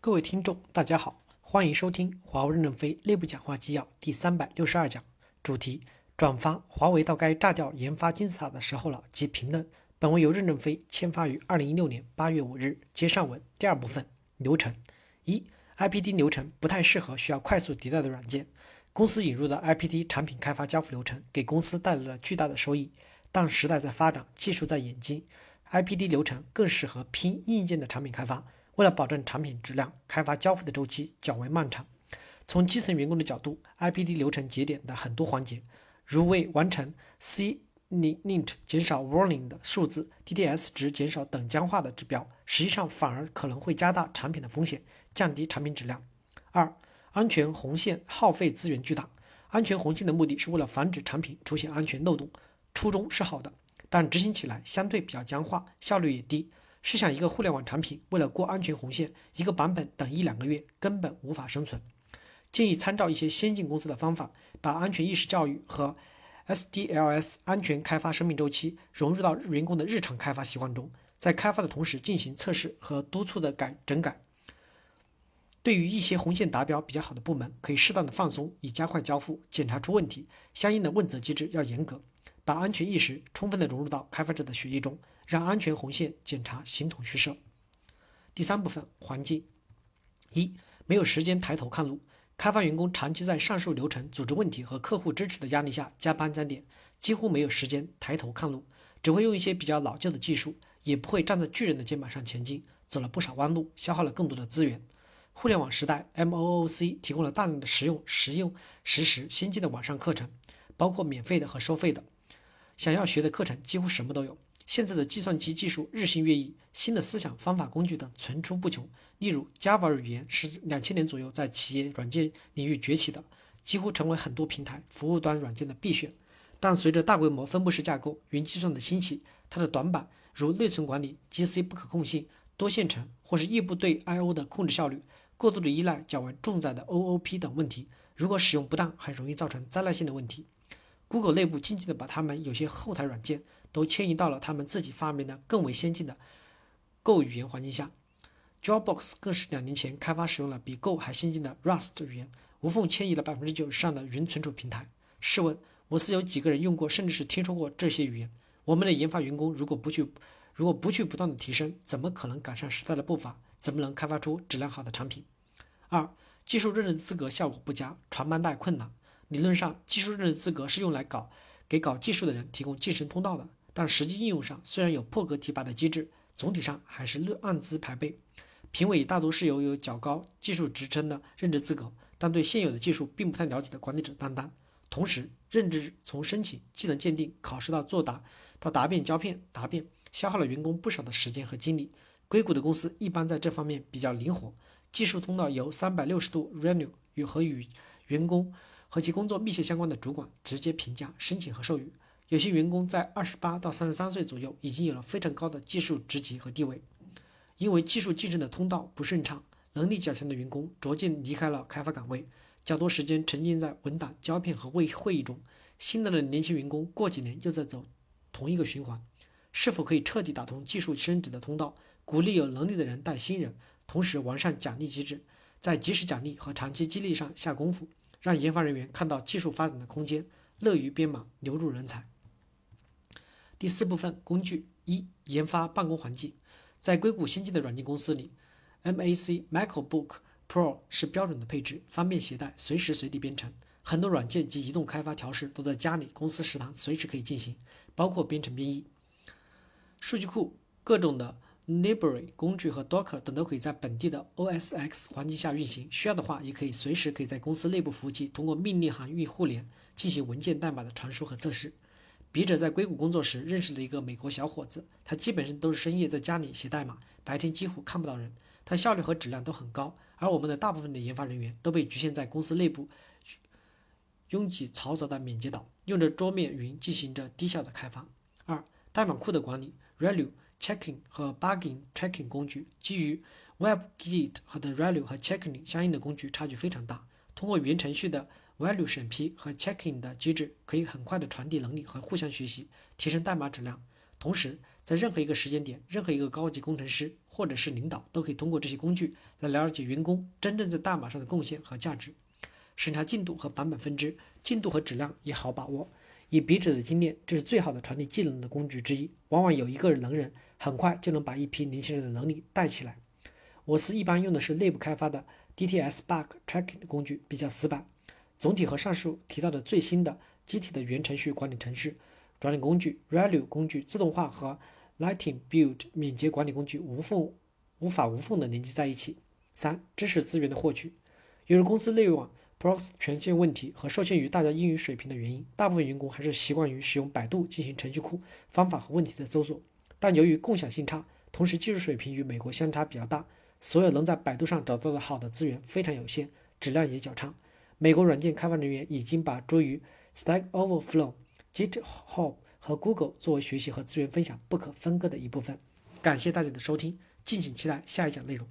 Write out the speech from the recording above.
各位听众，大家好，欢迎收听华为任正非内部讲话纪要第三百六十二讲，主题：转发华为到该炸掉研发金字塔的时候了及评论。本文由任正非签发于二零一六年八月五日。接上文第二部分流程：一、IPD 流程不太适合需要快速迭代的软件。公司引入的 IPD 产品开发交付流程给公司带来了巨大的收益，但时代在发展，技术在演进，IPD 流程更适合拼硬件的产品开发。为了保证产品质量，开发交付的周期较为漫长。从基层员工的角度，IPD 流程节点的很多环节，如未完成 CNINT 减少 warning 的数字，DDS 值减少等僵化的指标，实际上反而可能会加大产品的风险，降低产品质量。二、安全红线耗费资源巨大。安全红线的目的是为了防止产品出现安全漏洞，初衷是好的，但执行起来相对比较僵化，效率也低。试想一个互联网产品，为了过安全红线，一个版本等一两个月根本无法生存。建议参照一些先进公司的方法，把安全意识教育和 SDLS 安全开发生命周期融入到员工的日常开发习惯中，在开发的同时进行测试和督促的改整改。对于一些红线达标比较好的部门，可以适当的放松，以加快交付。检查出问题，相应的问责机制要严格，把安全意识充分的融入到开发者的血液中。让安全红线检查形同虚设。第三部分环境：一、没有时间抬头看路，开发员工长期在上述流程、组织问题和客户支持的压力下加班加点，几乎没有时间抬头看路，只会用一些比较老旧的技术，也不会站在巨人的肩膀上前进，走了不少弯路，消耗了更多的资源。互联网时代，MOOC 提供了大量的实用、实用、实时、先进的网上课程，包括免费的和收费的，想要学的课程几乎什么都有。现在的计算机技术日新月异，新的思想、方法、工具等层出不穷。例如，Java 语言是两千年左右在企业软件领域崛起的，几乎成为很多平台服务端软件的必选。但随着大规模分布式架构、云计算的兴起，它的短板如内存管理、GC 不可控性、多线程或是异步对 I/O 的控制效率、过度的依赖较为重载的 OOP 等问题，如果使用不当，很容易造成灾难性的问题。Google 内部静静地把他们有些后台软件。都迁移到了他们自己发明的更为先进的 Go 语言环境下。Dropbox 更是两年前开发使用了比 Go 还先进的 Rust 语言，无缝迁移了百分之九十上的云存储平台。试问，我司有几个人用过，甚至是听说过这些语言？我们的研发员工如果不去，如果不去不断的提升，怎么可能赶上时代的步伐？怎么能开发出质量好的产品？二、技术认证资格效果不佳，传帮带困难。理论上，技术认证资格是用来搞给搞技术的人提供晋升通道的。但实际应用上，虽然有破格提拔的机制，总体上还是按资排辈。评委大多是由有较高技术职称的任职资格，但对现有的技术并不太了解的管理者担当。同时，任职从申请、技能鉴定、考试到作答到答辩、胶片、答辩，消耗了员工不少的时间和精力。硅谷的公司一般在这方面比较灵活，技术通道由三百六十度 Renew 与和与员工和其工作密切相关的主管直接评价、申请和授予。有些员工在二十八到三十三岁左右，已经有了非常高的技术职级和地位。因为技术晋升的通道不顺畅，能力较强的员工逐渐离开了开发岗位，较多时间沉浸在文档、胶片和会会议中。新来的年轻员工过几年又在走同一个循环。是否可以彻底打通技术升职的通道，鼓励有能力的人带新人，同时完善奖励机制，在及时奖励和长期激励上下功夫，让研发人员看到技术发展的空间，乐于编码，留住人才。第四部分工具一研发办公环境，在硅谷先进的软件公司里，Mac MacBook Pro 是标准的配置，方便携带，随时随地编程。很多软件及移动开发调试都在家里公司食堂随时可以进行，包括编程编译。数据库、各种的 Library 工具和 Docker 等都可以在本地的 OSX 环境下运行。需要的话，也可以随时可以在公司内部服务器通过命令行域互联进行文件代码的传输和测试。笔者在硅谷工作时认识了一个美国小伙子，他基本上都是深夜在家里写代码，白天几乎看不到人。他效率和质量都很高，而我们的大部分的研发人员都被局限在公司内部拥挤嘈杂的免接岛，用着桌面云进行着低效的开发。二、代码库的管理，Relu Checking 和 Bugging Tracking 工具基于 WebGit 和的 Relu 和 Checking 相应的工具差距非常大，通过云程序的。Value 审批和 Checking 的机制可以很快的传递能力和互相学习，提升代码质量。同时，在任何一个时间点，任何一个高级工程师或者是领导都可以通过这些工具来了解员工真正在代码上的贡献和价值。审查进度和版本分支，进度和质量也好把握。以笔者的经验，这是最好的传递技能的工具之一。往往有一个能人，很快就能把一批年轻人的能力带起来。我司一般用的是内部开发的 DTS Bug Tracking 的工具，比较死板。总体和上述提到的最新的机体的原程序管理程序管理工具 Relu 工具自动化和 Lightning Build 敏捷管理工具无缝无法无缝的连接在一起。三、知识资源的获取，由于公司内网 Prox 权限问题和受限于大家英语水平的原因，大部分员工还是习惯于使用百度进行程序库方法和问题的搜索。但由于共享性差，同时技术水平与美国相差比较大，所有能在百度上找到的好的资源非常有限，质量也较差。美国软件开发人员已经把诸如 Stack Overflow、GitHub 和 Google 作为学习和资源分享不可分割的一部分。感谢大家的收听，敬请期待下一讲内容。